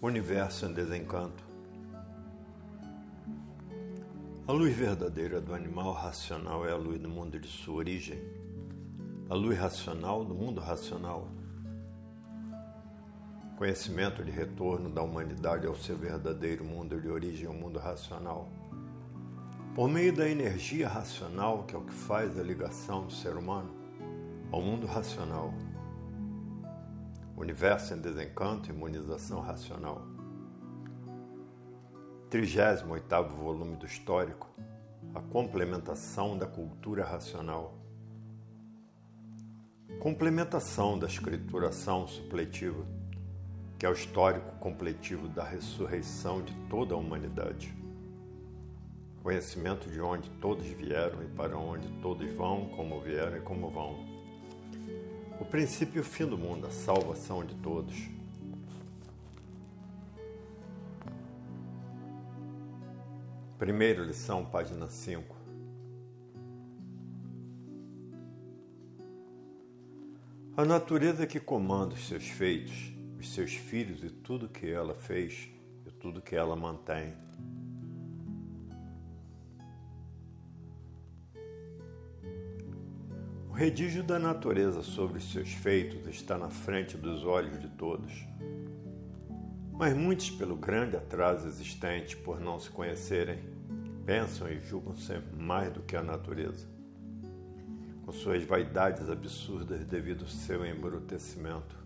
Universo em desencanto. A luz verdadeira do animal racional é a luz do mundo de sua origem. A luz racional do mundo racional. Conhecimento de retorno da humanidade ao seu verdadeiro mundo de origem, o mundo racional. Por meio da energia racional, que é o que faz a ligação do ser humano ao mundo racional Universo em Desencanto, Imunização Racional. 38 volume do Histórico, A Complementação da Cultura Racional. Complementação da escrituração supletiva, que é o histórico completivo da ressurreição de toda a humanidade. Conhecimento de onde todos vieram e para onde todos vão, como vieram e como vão o princípio e o fim do mundo, a salvação de todos. Primeira lição, página 5. A natureza que comanda os seus feitos, os seus filhos e tudo que ela fez e tudo que ela mantém O redígio da natureza sobre os seus feitos está na frente dos olhos de todos. Mas muitos, pelo grande atraso existente por não se conhecerem, pensam e julgam sempre mais do que a natureza, com suas vaidades absurdas devido ao seu embrutecimento.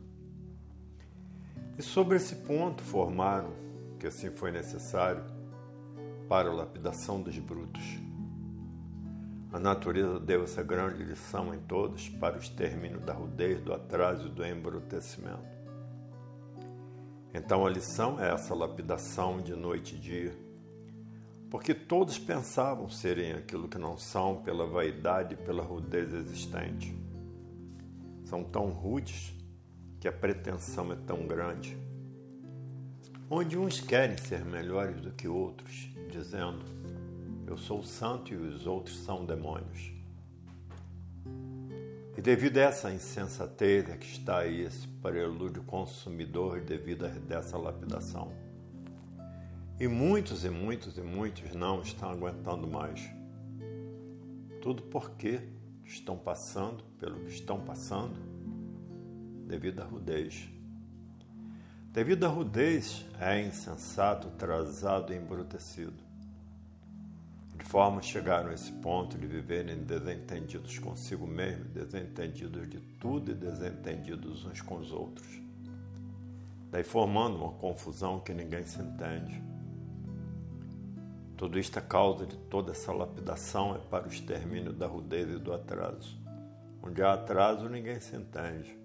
E sobre esse ponto formaram, que assim foi necessário, para a lapidação dos brutos a natureza deu essa grande lição em todos para o extermínio da rudez, do atraso e do embrutecimento. Então a lição é essa lapidação de noite e dia, porque todos pensavam serem aquilo que não são pela vaidade e pela rudez existente. São tão rudes que a pretensão é tão grande. Onde uns querem ser melhores do que outros, dizendo: eu sou santo e os outros são demônios. E devido a essa insensatez é que está aí esse prelúdio consumidor devido a dessa lapidação. E muitos e muitos e muitos não estão aguentando mais. Tudo porque estão passando pelo que estão passando devido à rudez. Devido à rudez, é insensato, atrasado e embrutecido de forma chegaram a esse ponto de viverem desentendidos consigo mesmo, desentendidos de tudo e desentendidos uns com os outros. Daí formando uma confusão que ninguém se entende. Tudo isto, a causa de toda essa lapidação, é para o extermínio da rudez e do atraso. Onde há atraso, ninguém se entende.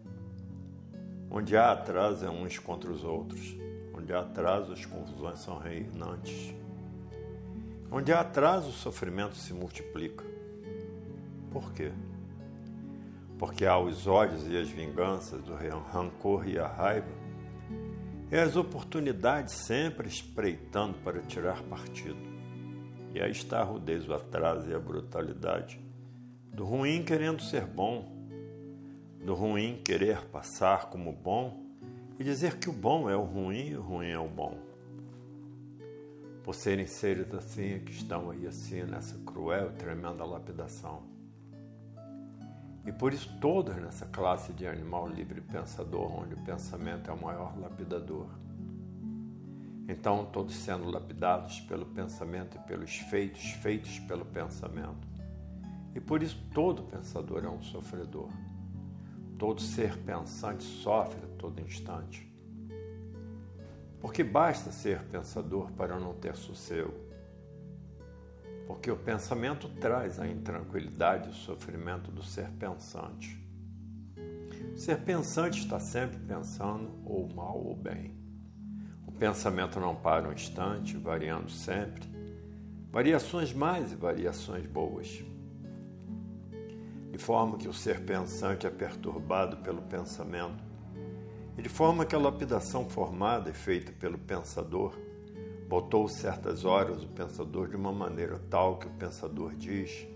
Onde há atraso, é uns contra os outros. Onde há atraso, as confusões são reinantes. Onde há atraso, o sofrimento se multiplica. Por quê? Porque há os ódios e as vinganças, o rancor e a raiva, e as oportunidades sempre espreitando para tirar partido. E aí está a rudez, o atraso e a brutalidade. Do ruim querendo ser bom, do ruim querer passar como bom e dizer que o bom é o ruim e o ruim é o bom por serem seres assim que estão aí assim nessa cruel e tremenda lapidação. E por isso todos nessa classe de animal livre pensador, onde o pensamento é o maior lapidador. Então todos sendo lapidados pelo pensamento e pelos feitos feitos pelo pensamento. E por isso todo pensador é um sofredor. Todo ser pensante sofre a todo instante. Porque basta ser pensador para não ter sossego. Porque o pensamento traz a intranquilidade e o sofrimento do ser pensante. O ser pensante está sempre pensando ou mal ou bem. O pensamento não para um instante, variando sempre. Variações mais e variações boas. De forma que o ser pensante é perturbado pelo pensamento e de forma que a lapidação formada e feita pelo pensador botou certas horas o pensador de uma maneira tal que o pensador diz: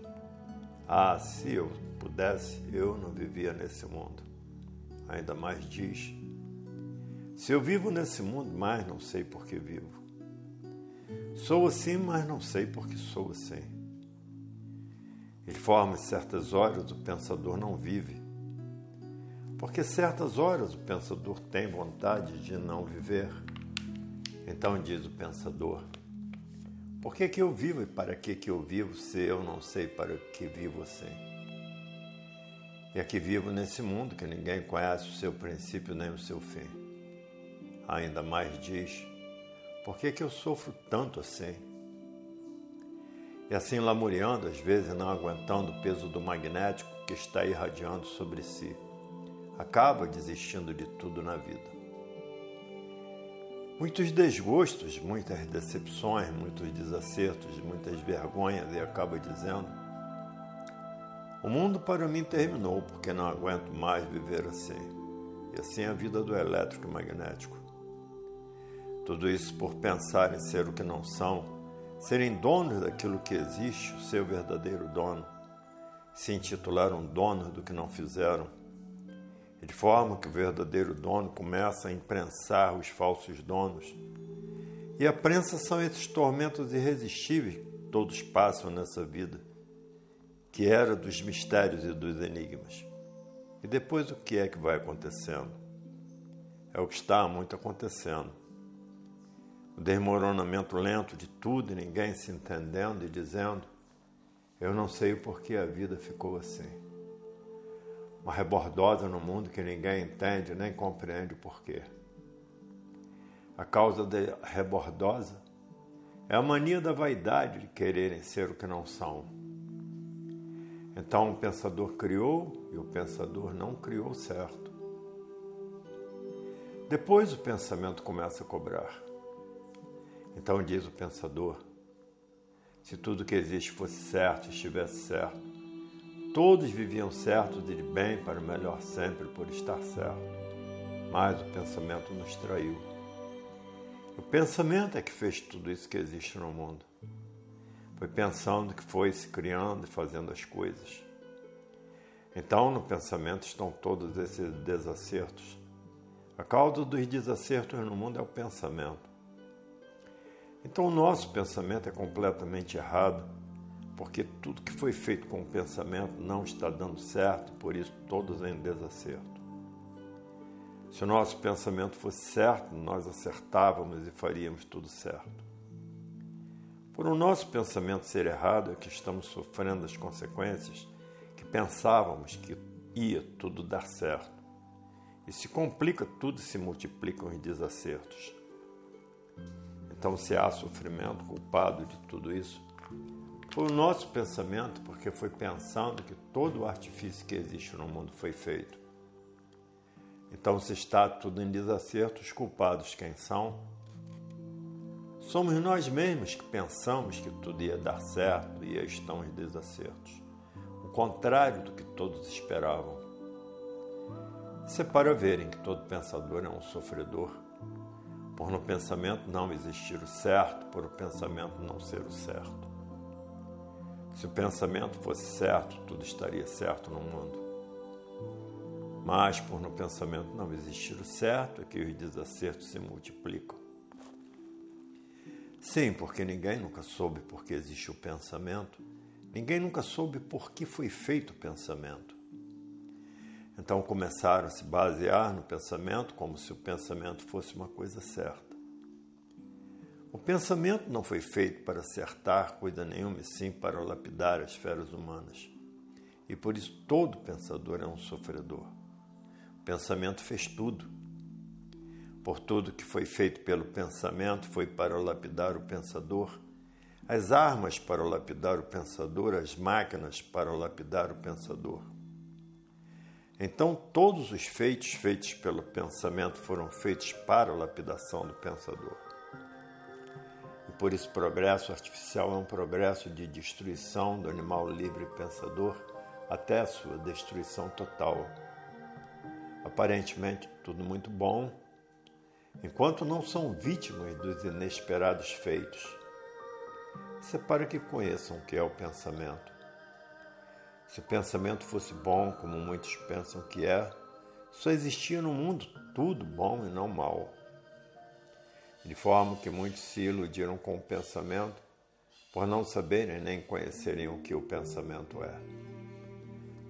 Ah, se eu pudesse, eu não vivia nesse mundo. Ainda mais diz: Se eu vivo nesse mundo, mas não sei por que vivo. Sou assim, mas não sei por que sou assim. De forma certas horas o pensador não vive, porque certas horas o pensador tem vontade de não viver. Então diz o pensador: Por que, que eu vivo e para que, que eu vivo se eu não sei para que vivo assim? E aqui vivo nesse mundo que ninguém conhece o seu princípio nem o seu fim. Ainda mais diz: Por que, que eu sofro tanto assim? E assim lamuriando, às vezes não aguentando o peso do magnético que está irradiando sobre si, acaba desistindo de tudo na vida. Muitos desgostos, muitas decepções, muitos desacertos, muitas vergonhas, e acaba dizendo: O mundo para mim terminou porque não aguento mais viver assim. E assim é a vida do elétrico magnético. Tudo isso por pensar em ser o que não são, serem donos daquilo que existe, o seu verdadeiro dono, se intitularam donos do que não fizeram de forma que o verdadeiro dono começa a imprensar os falsos donos. E a prensa são esses tormentos irresistíveis que todos passam nessa vida, que era dos mistérios e dos enigmas. E depois o que é que vai acontecendo? É o que está muito acontecendo. O desmoronamento lento de tudo e ninguém se entendendo e dizendo: Eu não sei o porquê a vida ficou assim uma rebordosa no mundo que ninguém entende nem compreende o porquê. A causa da rebordosa é a mania da vaidade de quererem ser o que não são. Então o pensador criou e o pensador não criou certo. Depois o pensamento começa a cobrar. Então diz o pensador: se tudo que existe fosse certo, estivesse certo, Todos viviam certos de bem para o melhor sempre por estar certo. Mas o pensamento nos traiu. O pensamento é que fez tudo isso que existe no mundo. Foi pensando que foi se criando e fazendo as coisas. Então, no pensamento estão todos esses desacertos. A causa dos desacertos no mundo é o pensamento. Então, o nosso pensamento é completamente errado porque tudo que foi feito com o pensamento não está dando certo, por isso todos em desacerto. Se o nosso pensamento fosse certo, nós acertávamos e faríamos tudo certo. Por o nosso pensamento ser errado é que estamos sofrendo as consequências que pensávamos que ia tudo dar certo. E se complica tudo e se multiplicam os desacertos. Então, se há sofrimento culpado de tudo isso, foi o nosso pensamento, porque foi pensando que todo o artifício que existe no mundo foi feito. Então, se está tudo em desacerto, os culpados quem são? Somos nós mesmos que pensamos que tudo ia dar certo e estão em desacertos. O contrário do que todos esperavam. Isso é para verem que todo pensador é um sofredor, por no pensamento não existir o certo, por o pensamento não ser o certo. Se o pensamento fosse certo, tudo estaria certo no mundo. Mas, por no pensamento não existir o certo, é que os desacertos se multiplicam. Sim, porque ninguém nunca soube por que existe o pensamento, ninguém nunca soube por que foi feito o pensamento. Então começaram a se basear no pensamento como se o pensamento fosse uma coisa certa. O pensamento não foi feito para acertar coisa nenhuma, e sim para lapidar as feras humanas. E por isso todo pensador é um sofredor. O pensamento fez tudo. Por tudo que foi feito pelo pensamento foi para lapidar o pensador. As armas para lapidar o pensador, as máquinas para lapidar o pensador. Então, todos os feitos feitos pelo pensamento foram feitos para a lapidação do pensador. Por isso, progresso artificial é um progresso de destruição do animal livre pensador até a sua destruição total. Aparentemente, tudo muito bom, enquanto não são vítimas dos inesperados feitos. Isso é para que conheçam o que é o pensamento. Se o pensamento fosse bom, como muitos pensam que é, só existia no mundo tudo bom e não mal. De forma que muitos se iludiram com o pensamento por não saberem nem conhecerem o que o pensamento é.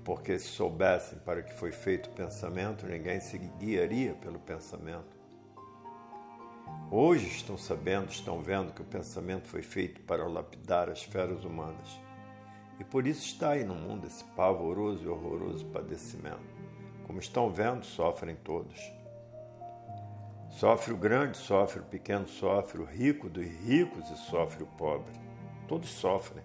Porque se soubessem para que foi feito o pensamento, ninguém se guiaria pelo pensamento. Hoje estão sabendo, estão vendo que o pensamento foi feito para lapidar as feras humanas. E por isso está aí no mundo esse pavoroso e horroroso padecimento. Como estão vendo, sofrem todos. Sofre o grande, sofre o pequeno, sofre o rico dos ricos e sofre o pobre. Todos sofrem.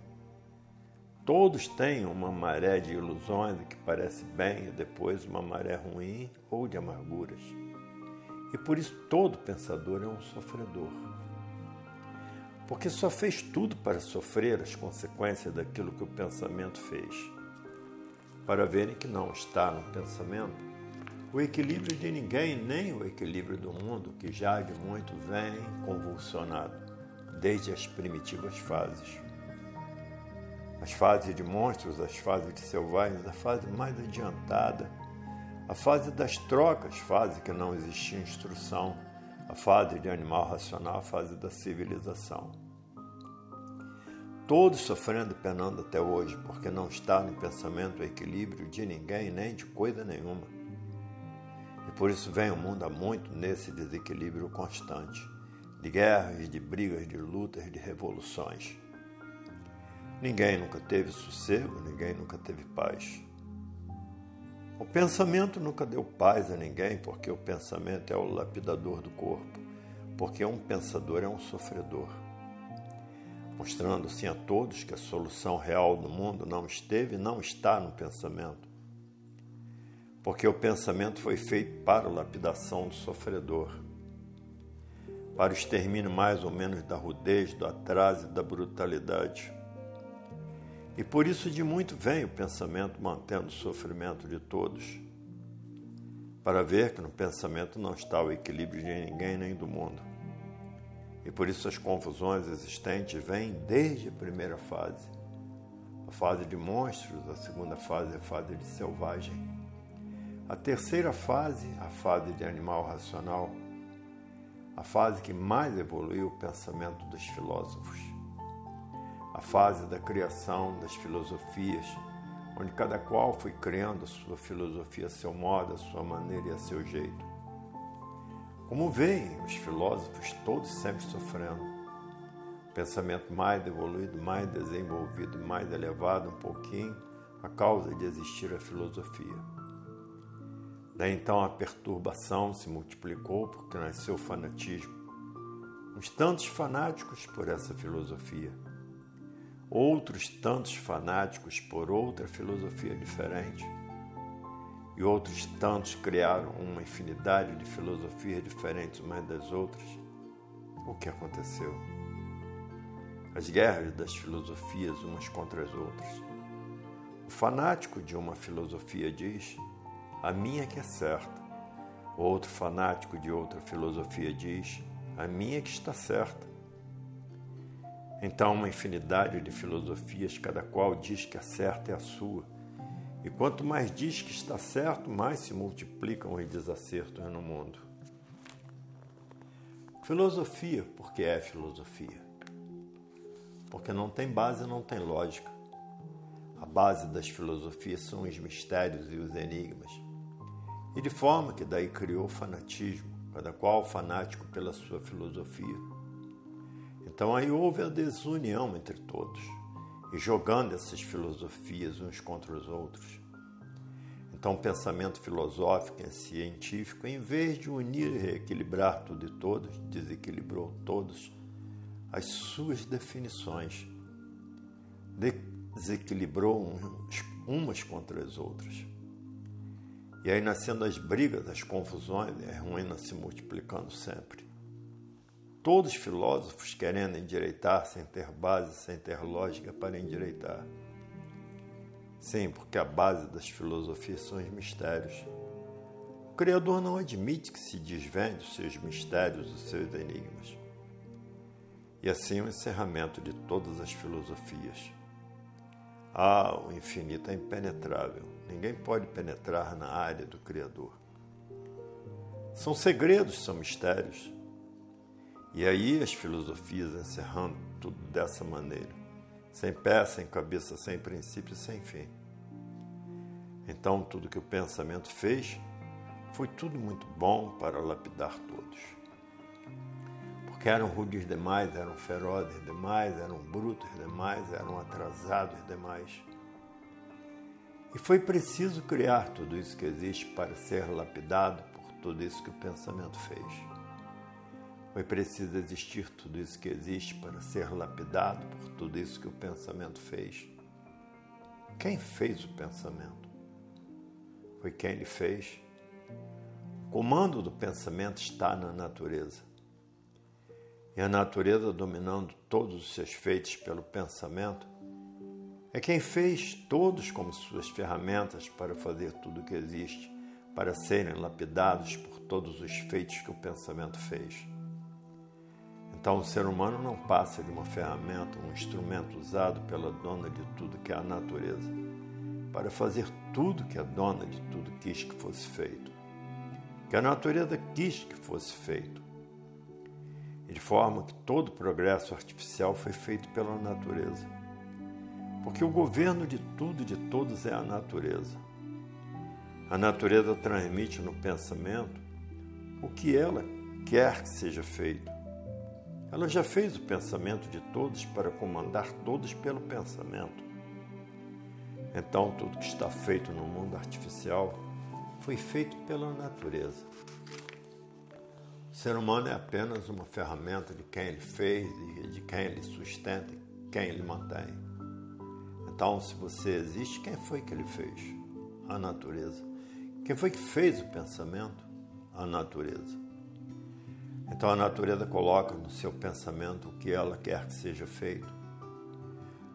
Todos têm uma maré de ilusões que parece bem e depois uma maré ruim ou de amarguras. E por isso todo pensador é um sofredor. Porque só fez tudo para sofrer as consequências daquilo que o pensamento fez. Para verem que não está no pensamento o equilíbrio de ninguém, nem o equilíbrio do mundo, que já de muito vem convulsionado, desde as primitivas fases. As fases de monstros, as fases de selvagens, a fase mais adiantada a fase das trocas, fase que não existia instrução, a fase de animal racional, a fase da civilização. Todos sofrendo e penando até hoje, porque não está no pensamento o equilíbrio de ninguém nem de coisa nenhuma. Por isso vem o mundo há muito nesse desequilíbrio constante, de guerras, de brigas, de lutas, de revoluções. Ninguém nunca teve sossego, ninguém nunca teve paz. O pensamento nunca deu paz a ninguém, porque o pensamento é o lapidador do corpo, porque um pensador é um sofredor. Mostrando assim a todos que a solução real do mundo não esteve e não está no pensamento. Porque o pensamento foi feito para a lapidação do sofredor, para o extermínio mais ou menos da rudez, do atraso e da brutalidade e por isso de muito vem o pensamento mantendo o sofrimento de todos, para ver que no pensamento não está o equilíbrio de ninguém nem do mundo. E por isso as confusões existentes vêm desde a primeira fase. A fase de monstros, a segunda fase é a fase de selvagem. A terceira fase, a fase de animal racional, a fase que mais evoluiu o pensamento dos filósofos a fase da criação das filosofias, onde cada qual foi criando a sua filosofia a seu modo, a sua maneira e a seu jeito. Como veem os filósofos todos sempre sofrendo. Pensamento mais evoluído, mais desenvolvido, mais elevado um pouquinho, a causa de existir a filosofia. Daí então a perturbação se multiplicou porque nasceu o fanatismo. Uns tantos fanáticos por essa filosofia outros tantos fanáticos por outra filosofia diferente, e outros tantos criaram uma infinidade de filosofias diferentes umas das outras, o que aconteceu? As guerras das filosofias umas contra as outras. O fanático de uma filosofia diz: a minha que é certa. Outro fanático de outra filosofia diz: a minha que está certa. Então, uma infinidade de filosofias, cada qual diz que a certa é a sua. E quanto mais diz que está certo, mais se multiplicam os desacertos no mundo. Filosofia, porque é filosofia? Porque não tem base, não tem lógica. A base das filosofias são os mistérios e os enigmas. E de forma que daí criou o fanatismo, cada qual fanático pela sua filosofia. Então aí houve a desunião entre todos, e jogando essas filosofias uns contra os outros. Então o pensamento filosófico e científico, em vez de unir e reequilibrar tudo e todos, desequilibrou todos as suas definições, desequilibrou umas contra as outras. E aí nascendo as brigas, as confusões, e as ruínas se multiplicando sempre. Todos os filósofos querendo endireitar sem ter base, sem ter lógica para endireitar. Sim, porque a base das filosofias são os mistérios. O Criador não admite que se desvende os seus mistérios, os seus enigmas. E assim o encerramento de todas as filosofias. Ah, o infinito é impenetrável. Ninguém pode penetrar na área do Criador. São segredos, são mistérios. E aí as filosofias encerrando tudo dessa maneira, sem pé, sem cabeça, sem princípio, sem fim. Então tudo que o pensamento fez foi tudo muito bom para lapidar todos. Porque eram rudes demais, eram ferozes demais, eram brutos demais, eram atrasados demais. E foi preciso criar tudo isso que existe para ser lapidado por tudo isso que o pensamento fez. Foi preciso existir tudo isso que existe para ser lapidado por tudo isso que o pensamento fez. Quem fez o pensamento? Foi quem ele fez. O comando do pensamento está na natureza. E a natureza, dominando todos os seus feitos pelo pensamento, é quem fez todos como suas ferramentas para fazer tudo o que existe, para serem lapidados por todos os feitos que o pensamento fez. Então, o ser humano não passa de uma ferramenta, um instrumento usado pela dona de tudo que é a natureza, para fazer tudo que a dona de tudo quis que fosse feito, que a natureza quis que fosse feito. E de forma que todo progresso artificial foi feito pela natureza. Porque o governo de tudo e de todos é a natureza. A natureza transmite no pensamento o que ela quer que seja feito ela já fez o pensamento de todos para comandar todos pelo pensamento. Então, tudo que está feito no mundo artificial foi feito pela natureza. Ser humano é apenas uma ferramenta de quem ele fez e de quem ele sustenta, quem ele mantém. Então, se você existe, quem foi que ele fez? A natureza. Quem foi que fez o pensamento? A natureza. Então a natureza coloca no seu pensamento o que ela quer que seja feito.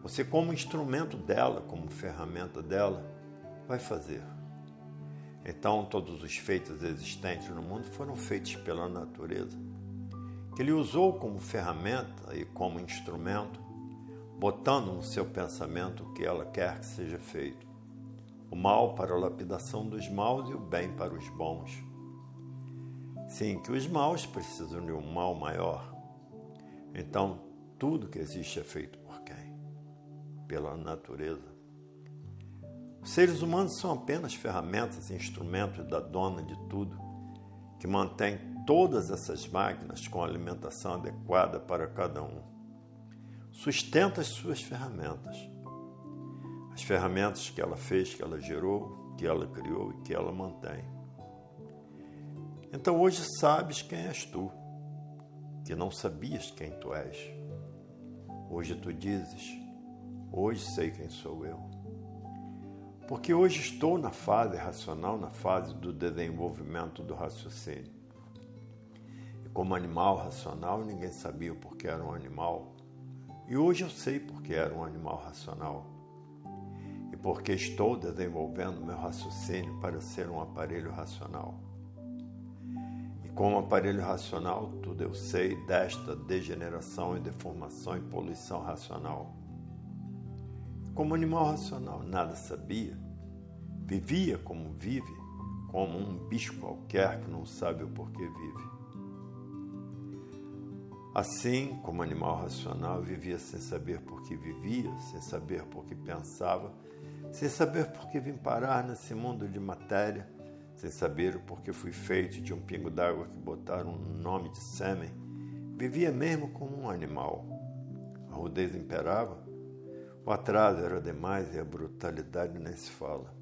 Você, como instrumento dela, como ferramenta dela, vai fazer. Então todos os feitos existentes no mundo foram feitos pela natureza, que ele usou como ferramenta e como instrumento, botando no seu pensamento o que ela quer que seja feito. O mal para a lapidação dos maus e o bem para os bons Sim, que os maus precisam de um mal maior. Então, tudo que existe é feito por quem? Pela natureza. Seres humanos são apenas ferramentas e instrumentos da dona de tudo, que mantém todas essas máquinas com alimentação adequada para cada um. Sustenta as suas ferramentas. As ferramentas que ela fez, que ela gerou, que ela criou e que ela mantém. Então hoje sabes quem és tu, que não sabias quem tu és. Hoje tu dizes: Hoje sei quem sou eu. Porque hoje estou na fase racional, na fase do desenvolvimento do raciocínio. E como animal racional, ninguém sabia porque era um animal. E hoje eu sei porque era um animal racional. E porque estou desenvolvendo meu raciocínio para ser um aparelho racional. Como aparelho racional, tudo eu sei desta degeneração e deformação e poluição racional. Como animal racional, nada sabia, vivia como vive, como um bicho qualquer que não sabe o porquê vive. Assim, como animal racional, vivia sem saber por que vivia, sem saber por que pensava, sem saber por que vim parar nesse mundo de matéria sem saber o porquê fui feito de um pingo d'água que botaram um nome de sêmen, vivia mesmo como um animal. A rudez imperava, o atraso era demais e a brutalidade nem se fala.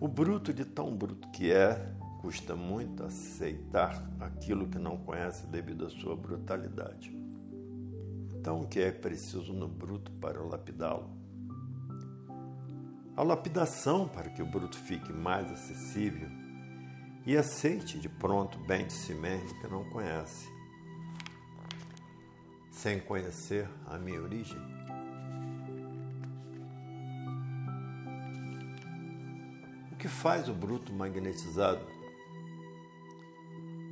O bruto de tão bruto que é, custa muito aceitar aquilo que não conhece devido à sua brutalidade. Então, o que é preciso no bruto para lapidá-lo? a lapidação para que o bruto fique mais acessível e aceite de pronto bem de si mesmo que não conhece, sem conhecer a minha origem. Que faz o bruto magnetizado?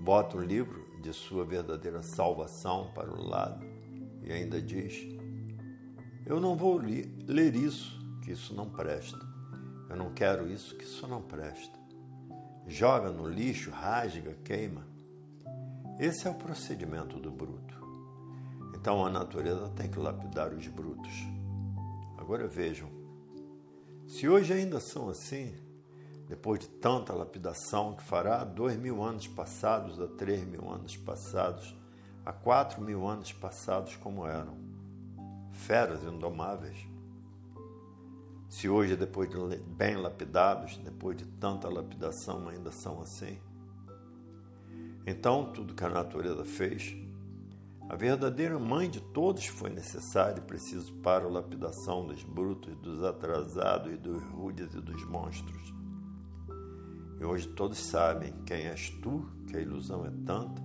Bota o livro de sua verdadeira salvação para o lado e ainda diz: Eu não vou ler isso que isso não presta. Eu não quero isso, que isso não presta. Joga no lixo, rasga, queima. Esse é o procedimento do bruto. Então a natureza tem que lapidar os brutos. Agora vejam, se hoje ainda são assim, depois de tanta lapidação que fará dois mil anos passados, a três mil anos passados, a quatro mil anos passados como eram, feras indomáveis. Se hoje, depois de bem lapidados, depois de tanta lapidação, ainda são assim, então tudo que a natureza fez, a verdadeira mãe de todos foi necessária e preciso para a lapidação dos brutos, dos atrasados e dos rudes e dos monstros. E hoje todos sabem quem és tu, que a ilusão é tanta,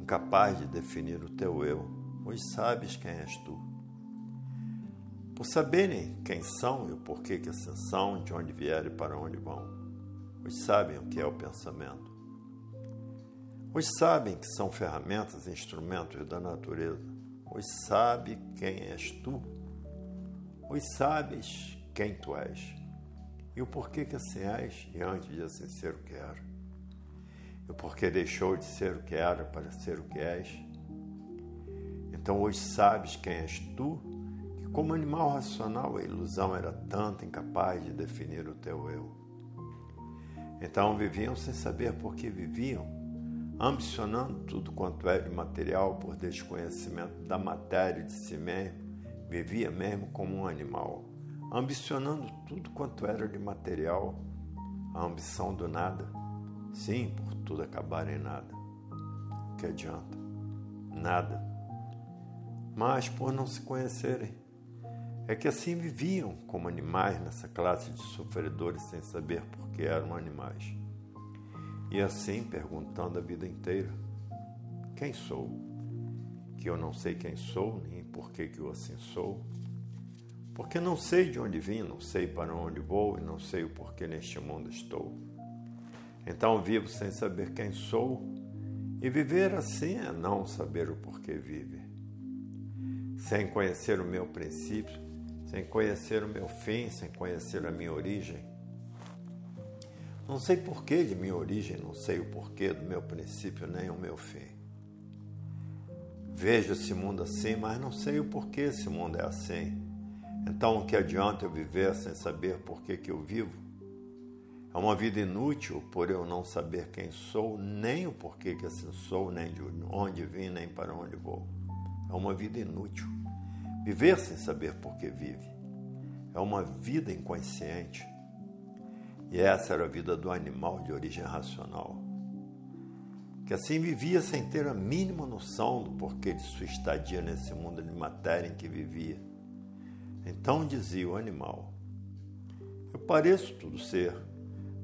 incapaz de definir o teu eu. Hoje sabes quem és tu. Por saberem quem são e o porquê que assim são, de onde vieram e para onde vão. Hoje sabem o que é o pensamento. Hoje sabem que são ferramentas e instrumentos da natureza. Hoje sabe quem és tu. Hoje sabes quem tu és. E o porquê que és e antes de assim ser o que era. E o porquê deixou de ser o que era para ser o que és. Então hoje sabes quem és tu, que como animal racional a ilusão era tanta incapaz de definir o teu eu. Então viviam sem saber por que viviam ambicionando tudo quanto era de material por desconhecimento da matéria de si mesmo, vivia mesmo como um animal, ambicionando tudo quanto era de material, a ambição do nada, sim, por tudo acabar em nada. Que adianta? Nada. Mas por não se conhecerem, é que assim viviam como animais nessa classe de sofredores sem saber por que eram animais. E assim perguntando a vida inteira: Quem sou? Que eu não sei quem sou, nem por que, que eu assim sou. Porque não sei de onde vim, não sei para onde vou e não sei o porquê neste mundo estou. Então vivo sem saber quem sou, e viver assim é não saber o porquê vive. Sem conhecer o meu princípio, sem conhecer o meu fim, sem conhecer a minha origem, não sei porquê de minha origem, não sei o porquê do meu princípio nem o meu fim. Vejo esse mundo assim, mas não sei o porquê esse mundo é assim. Então, o que adianta eu viver sem saber por que, que eu vivo? É uma vida inútil por eu não saber quem sou, nem o porquê que assim sou, nem de onde vim, nem para onde vou. É uma vida inútil. Viver sem saber por que vive. É uma vida inconsciente. E essa era a vida do animal de origem racional, que assim vivia sem ter a mínima noção do porquê de sua estadia nesse mundo de matéria em que vivia. Então dizia o animal: Eu pareço tudo ser,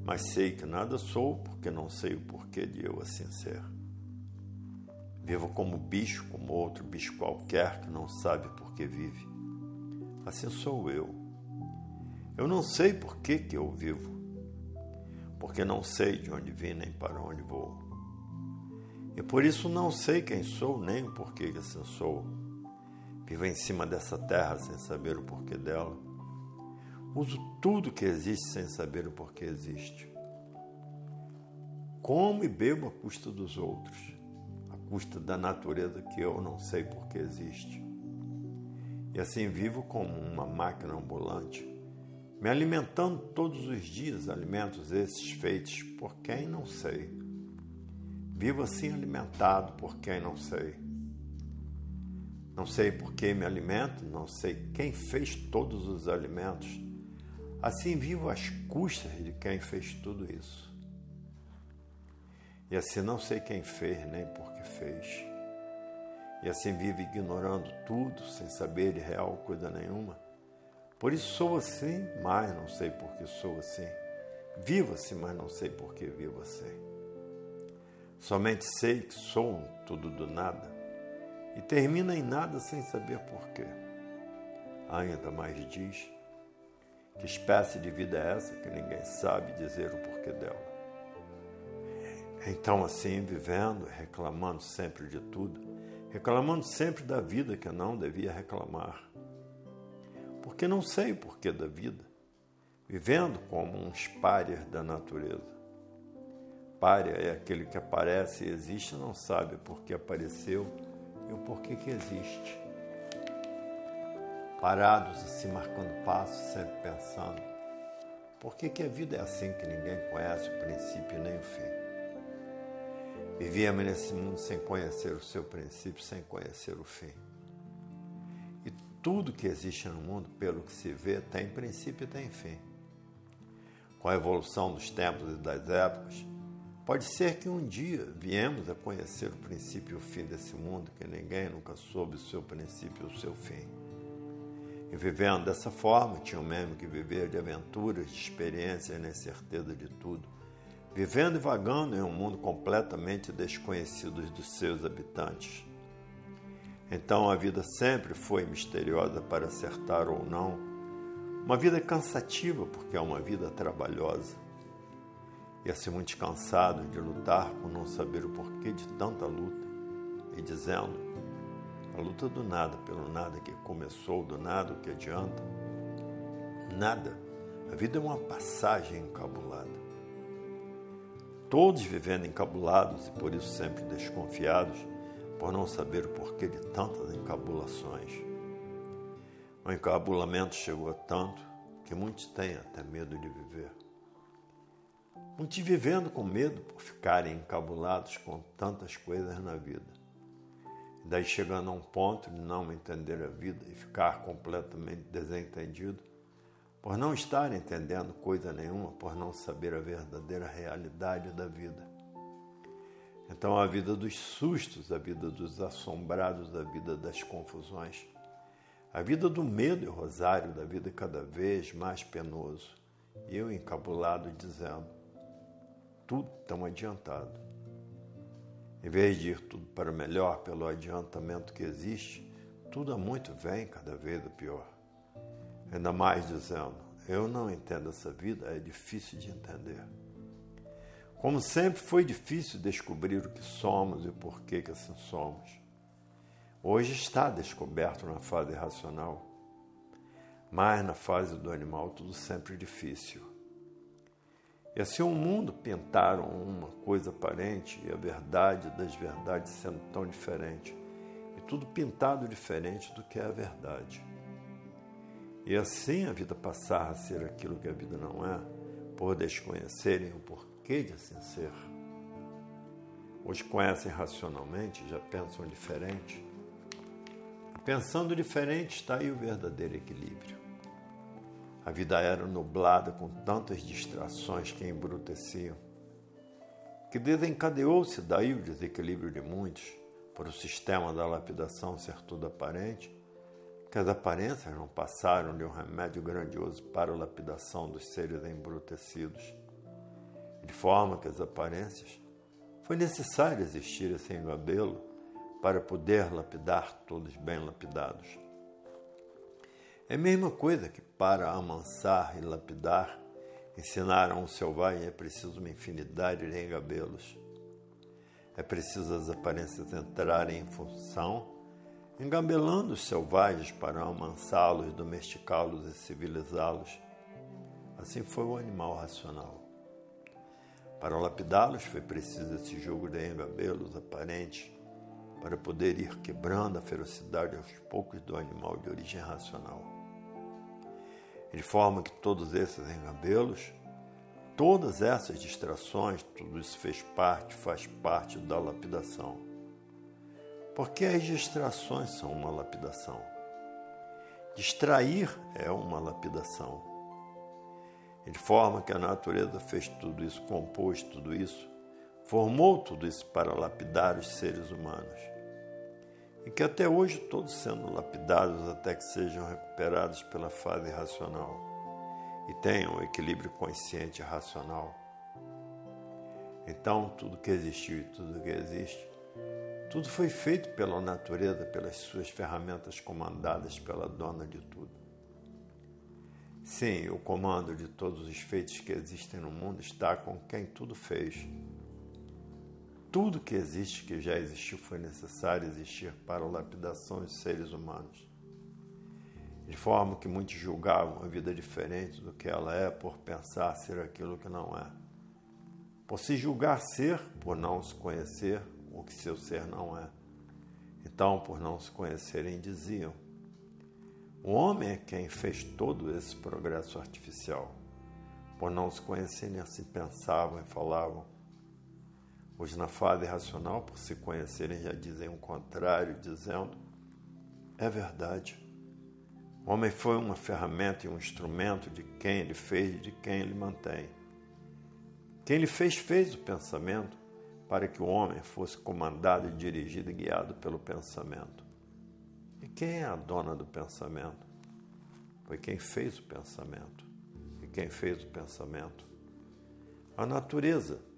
mas sei que nada sou porque não sei o porquê de eu assim ser. Vivo como bicho, como outro bicho qualquer que não sabe por que vive. Assim sou eu. Eu não sei por que, que eu vivo porque não sei de onde vim nem para onde vou. E por isso não sei quem sou nem o porquê que assim sou. Vivo em cima dessa terra sem saber o porquê dela. Uso tudo que existe sem saber o porquê existe. Como e bebo a custa dos outros, a custa da natureza que eu não sei porquê existe. E assim vivo como uma máquina ambulante me alimentando todos os dias, alimentos esses feitos por quem não sei. Vivo assim alimentado por quem não sei. Não sei por que me alimento, não sei quem fez todos os alimentos. Assim vivo às custas de quem fez tudo isso. E assim não sei quem fez nem por que fez. E assim vivo ignorando tudo, sem saber de real coisa nenhuma por isso sou assim, mas não sei por que sou assim. Vivo assim, mas não sei por que vivo assim. Somente sei que sou um tudo do nada e termina em nada sem saber porquê. Ainda mais diz que espécie de vida é essa que ninguém sabe dizer o porquê dela. Então, assim, vivendo, reclamando sempre de tudo, reclamando sempre da vida que não devia reclamar, porque não sei o porquê da vida, vivendo como uns párias da natureza. párea é aquele que aparece e existe não sabe por que apareceu e o porquê que existe. Parados assim, marcando passos, sempre pensando, por que, que a vida é assim que ninguém conhece o princípio nem o fim? Vivíamos nesse mundo sem conhecer o seu princípio, sem conhecer o fim. E tudo que existe no mundo, pelo que se vê, tem princípio e tem fim. Com a evolução dos tempos e das épocas, pode ser que um dia viemos a conhecer o princípio e o fim desse mundo, que ninguém nunca soube o seu princípio e o seu fim. E vivendo dessa forma, tinham mesmo que viver de aventuras, de experiências na certeza de tudo vivendo e vagando em um mundo completamente desconhecido dos seus habitantes. Então a vida sempre foi misteriosa para acertar ou não, uma vida cansativa porque é uma vida trabalhosa. E assim muito cansado de lutar por não saber o porquê de tanta luta e dizendo: a luta do nada pelo nada que começou, do nada o que adianta. Nada. A vida é uma passagem encabulada todos vivendo encabulados e por isso sempre desconfiados, por não saber o porquê de tantas encabulações. O encabulamento chegou a tanto que muitos têm até medo de viver. Muitos vivendo com medo por ficarem encabulados com tantas coisas na vida. Daí chegando a um ponto de não entender a vida e ficar completamente desentendido, por não estar entendendo coisa nenhuma, por não saber a verdadeira realidade da vida. Então, a vida dos sustos, a vida dos assombrados, a vida das confusões, a vida do medo e rosário da vida cada vez mais penoso. Eu encabulado dizendo, tudo tão adiantado. Em vez de ir tudo para melhor pelo adiantamento que existe, tudo a muito vem cada vez pior. Ainda mais dizendo: Eu não entendo essa vida, é difícil de entender. Como sempre foi difícil descobrir o que somos e o porquê que assim somos. Hoje está descoberto na fase racional, mas na fase do animal tudo sempre difícil. E assim o mundo pintaram uma coisa aparente e a verdade das verdades sendo tão diferente, e tudo pintado diferente do que é a verdade. E assim a vida passar a ser aquilo que a vida não é, por desconhecerem o porquê de assim ser. Os conhecem racionalmente, já pensam diferente. Pensando diferente está aí o verdadeiro equilíbrio. A vida era nublada com tantas distrações que embruteciam, que desencadeou-se daí o desequilíbrio de muitos, por o sistema da lapidação ser tudo aparente, que as aparências não passaram de um remédio grandioso para a lapidação dos seres embrutecidos. De forma que as aparências foi necessário existir esse engabelo para poder lapidar todos bem lapidados. É a mesma coisa que para amansar e lapidar ensinaram um selvagem é preciso uma infinidade de engabelos. É preciso as aparências entrarem em função engambelando os selvagens para amansá-los, domesticá-los e civilizá-los. Assim foi o animal racional. Para lapidá-los foi preciso esse jogo de engabelos aparentes para poder ir quebrando a ferocidade aos poucos do animal de origem racional. De forma que todos esses engabelos, todas essas distrações, tudo isso fez parte, faz parte da lapidação porque as distrações são uma lapidação. Distrair é uma lapidação. De forma que a natureza fez tudo isso, compôs tudo isso, formou tudo isso para lapidar os seres humanos. E que até hoje todos sendo lapidados até que sejam recuperados pela fase racional e tenham equilíbrio consciente e racional. Então, tudo que existiu e tudo que existe tudo foi feito pela natureza, pelas suas ferramentas comandadas pela dona de tudo. Sim, o comando de todos os feitos que existem no mundo está com quem tudo fez. Tudo que existe, que já existiu, foi necessário existir para a lapidação dos seres humanos. De forma que muitos julgavam a vida diferente do que ela é por pensar ser aquilo que não é. por se julgar ser, por não se conhecer o que seu ser não é. Então, por não se conhecerem, diziam: O homem é quem fez todo esse progresso artificial. Por não se conhecerem, assim pensavam e falavam. Os na fase racional, por se conhecerem, já dizem o contrário, dizendo: É verdade. O homem foi uma ferramenta e um instrumento de quem ele fez e de quem ele mantém. Quem ele fez, fez o pensamento para que o homem fosse comandado, dirigido e guiado pelo pensamento. E quem é a dona do pensamento? Foi quem fez o pensamento. E quem fez o pensamento? A natureza.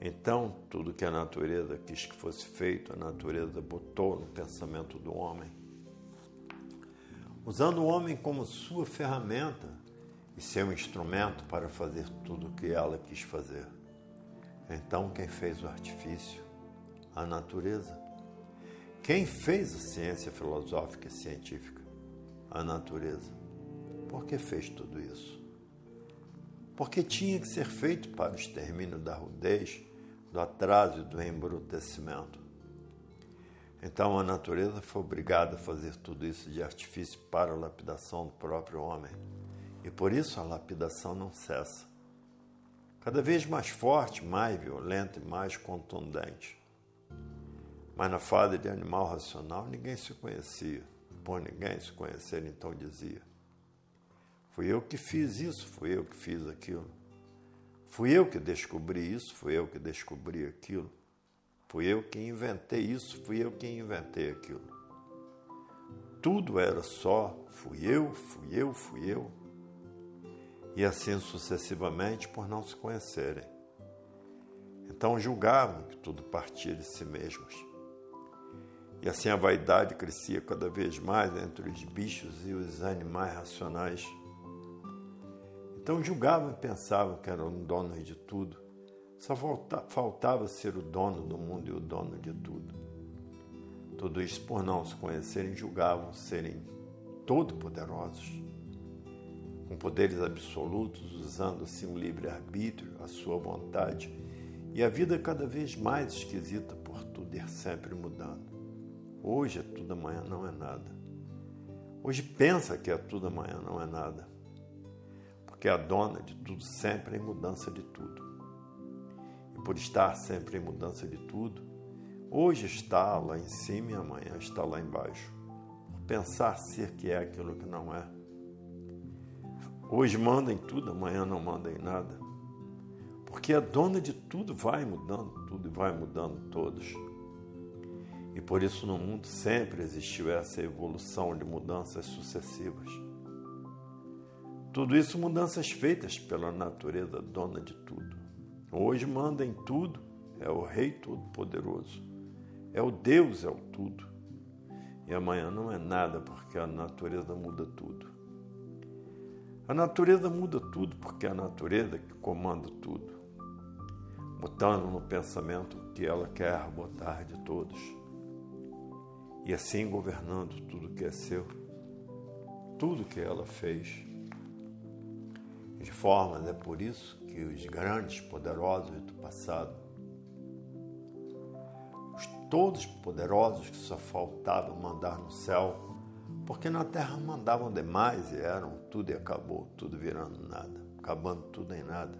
Então, tudo que a natureza quis que fosse feito, a natureza botou no pensamento do homem usando o homem como sua ferramenta e seu instrumento para fazer tudo o que ela quis fazer. Então, quem fez o artifício? A natureza. Quem fez a ciência filosófica e científica? A natureza. Por que fez tudo isso? Porque tinha que ser feito para o extermínio da rudez, do atraso e do embrutecimento. Então a natureza foi obrigada a fazer tudo isso de artifício para a lapidação do próprio homem. E por isso a lapidação não cessa. Cada vez mais forte, mais violenta e mais contundente. Mas na fase de animal racional ninguém se conhecia. Por ninguém se conhecer, então dizia: Fui eu que fiz isso, fui eu que fiz aquilo. Fui eu que descobri isso, fui eu que descobri aquilo. Fui eu que inventei isso, fui eu que inventei aquilo. Tudo era só fui eu, fui eu, fui eu. E assim sucessivamente por não se conhecerem. Então julgavam que tudo partia de si mesmos. E assim a vaidade crescia cada vez mais entre os bichos e os animais racionais. Então julgavam e pensavam que eram donos de tudo só faltava ser o dono do mundo e o dono de tudo. Tudo isso por não se conhecerem, julgavam serem todo-poderosos, com poderes absolutos, usando assim o livre-arbítrio, a sua vontade, e a vida cada vez mais esquisita por tudo ir sempre mudando. Hoje é tudo, amanhã não é nada. Hoje pensa que é tudo, amanhã não é nada. Porque a dona de tudo sempre é em mudança de tudo por estar sempre em mudança de tudo, hoje está lá em cima e amanhã está lá embaixo. Por pensar ser que é aquilo que não é. Hoje manda em tudo, amanhã não manda em nada. Porque a dona de tudo vai mudando tudo e vai mudando todos. E por isso no mundo sempre existiu essa evolução de mudanças sucessivas. Tudo isso mudanças feitas pela natureza dona de tudo. Hoje manda em tudo, é o Rei Todo-Poderoso, é o Deus, é o tudo. E amanhã não é nada, porque a natureza muda tudo. A natureza muda tudo, porque é a natureza que comanda tudo, botando no pensamento o que ela quer botar de todos, e assim governando tudo que é seu, tudo que ela fez. De formas, é por isso que os grandes poderosos do passado, os todos poderosos que só faltavam mandar no céu, porque na terra mandavam demais e eram tudo e acabou, tudo virando nada, acabando tudo em nada.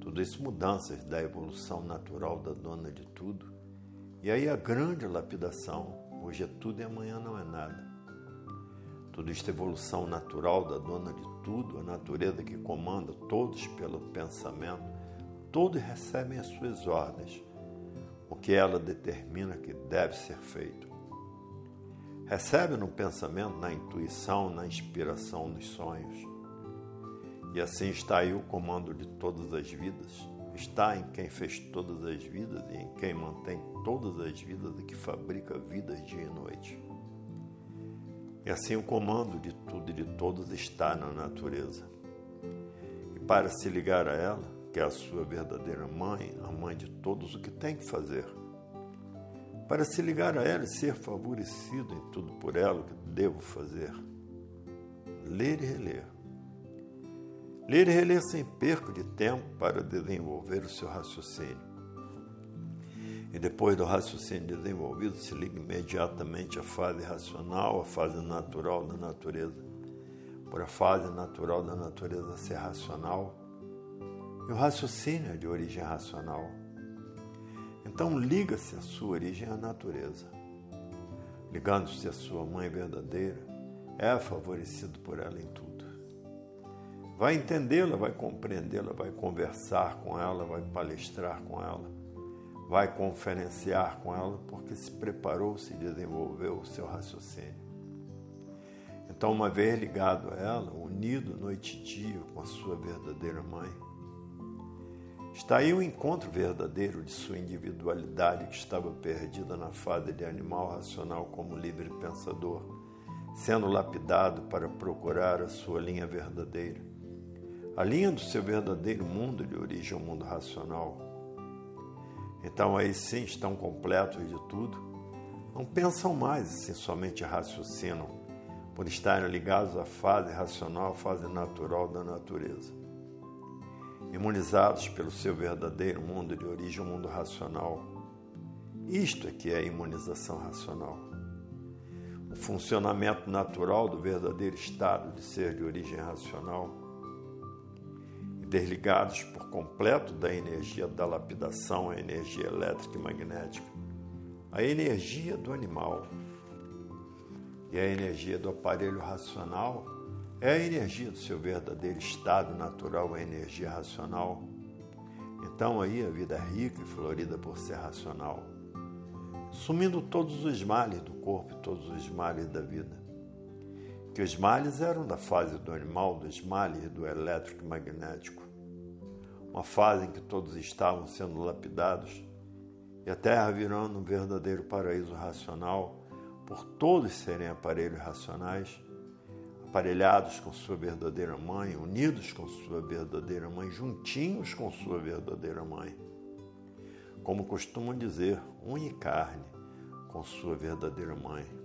Tudo isso mudanças da evolução natural da dona de tudo. E aí a grande lapidação, hoje é tudo e amanhã não é nada. Tudo isto é evolução natural da dona de tudo, a natureza que comanda todos pelo pensamento, todos recebem as suas ordens, o que ela determina que deve ser feito. Recebe no pensamento, na intuição, na inspiração, nos sonhos. E assim está aí o comando de todas as vidas. Está em quem fez todas as vidas e em quem mantém todas as vidas e que fabrica vidas dia e noite. E assim o comando de tudo e de todos está na natureza. E para se ligar a ela, que é a sua verdadeira mãe, a mãe de todos, o que tem que fazer? Para se ligar a ela e ser favorecido em tudo por ela, o que devo fazer? Ler e reler. Ler e reler sem perco de tempo para desenvolver o seu raciocínio. E depois do raciocínio desenvolvido, se liga imediatamente à fase racional, à fase natural da natureza. Por a fase natural da natureza ser racional, e o raciocínio é de origem racional. Então liga-se a sua origem à natureza. Ligando-se à sua mãe verdadeira, é favorecido por ela em tudo vai entendê-la, vai compreendê-la, vai conversar com ela, vai palestrar com ela, vai conferenciar com ela, porque se preparou, se desenvolveu o seu raciocínio. Então, uma vez ligado a ela, unido noite e dia com a sua verdadeira mãe, está aí o encontro verdadeiro de sua individualidade que estava perdida na fase de animal racional como livre pensador, sendo lapidado para procurar a sua linha verdadeira a linha do seu verdadeiro mundo de origem ao mundo racional. Então aí sim estão completos de tudo. Não pensam mais assim, somente raciocinam, por estarem ligados à fase racional, à fase natural da natureza. Imunizados pelo seu verdadeiro mundo de origem ao mundo racional. Isto é que é a imunização racional. O funcionamento natural do verdadeiro estado de ser de origem racional desligados por completo da energia da lapidação, a energia elétrica e magnética, a energia do animal e a energia do aparelho racional é a energia do seu verdadeiro estado natural, a energia racional. Então aí a vida é rica e florida por ser racional, sumindo todos os males do corpo e todos os males da vida que os males eram da fase do males do elétrico e magnético, uma fase em que todos estavam sendo lapidados e a Terra virando um verdadeiro paraíso racional, por todos serem aparelhos racionais, aparelhados com sua verdadeira mãe, unidos com sua verdadeira mãe, juntinhos com sua verdadeira mãe. Como costumam dizer, unha e carne com sua verdadeira mãe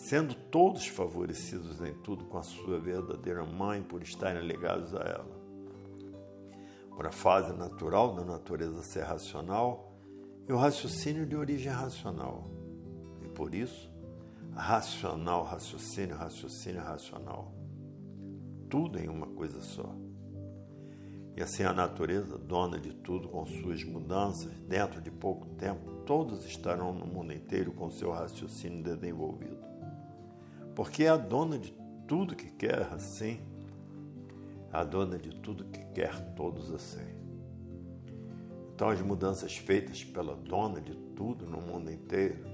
sendo todos favorecidos em tudo com a sua verdadeira mãe por estarem ligados a ela. Por a fase natural da natureza ser racional e o raciocínio de origem racional. E por isso, racional, raciocínio, raciocínio, racional. Tudo em uma coisa só. E assim a natureza, dona de tudo, com suas mudanças, dentro de pouco tempo, todos estarão no mundo inteiro com seu raciocínio desenvolvido porque é a dona de tudo que quer assim, a dona de tudo que quer todos assim. Então, as mudanças feitas pela dona de tudo no mundo inteiro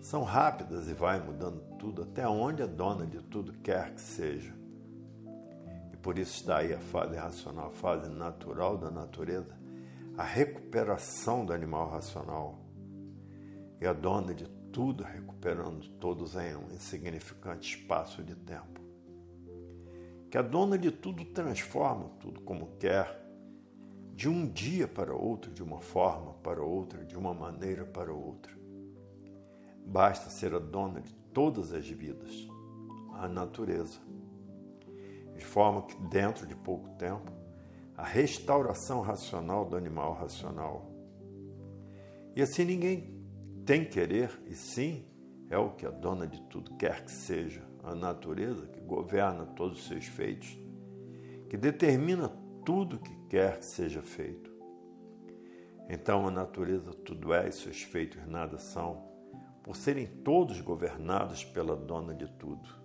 são rápidas e vai mudando tudo até onde a dona de tudo quer que seja. E por isso está aí a fase racional, a fase natural da natureza, a recuperação do animal racional. E a dona de tudo recuperando todos em um insignificante espaço de tempo. Que a dona de tudo transforma tudo como quer, de um dia para outro, de uma forma para outra, de uma maneira para outra. Basta ser a dona de todas as vidas, a natureza. De forma que, dentro de pouco tempo, a restauração racional do animal racional. E assim ninguém tem querer, e sim, é o que a dona de tudo quer que seja, a natureza que governa todos os seus feitos, que determina tudo que quer que seja feito. Então a natureza tudo é e seus feitos nada são, por serem todos governados pela dona de tudo.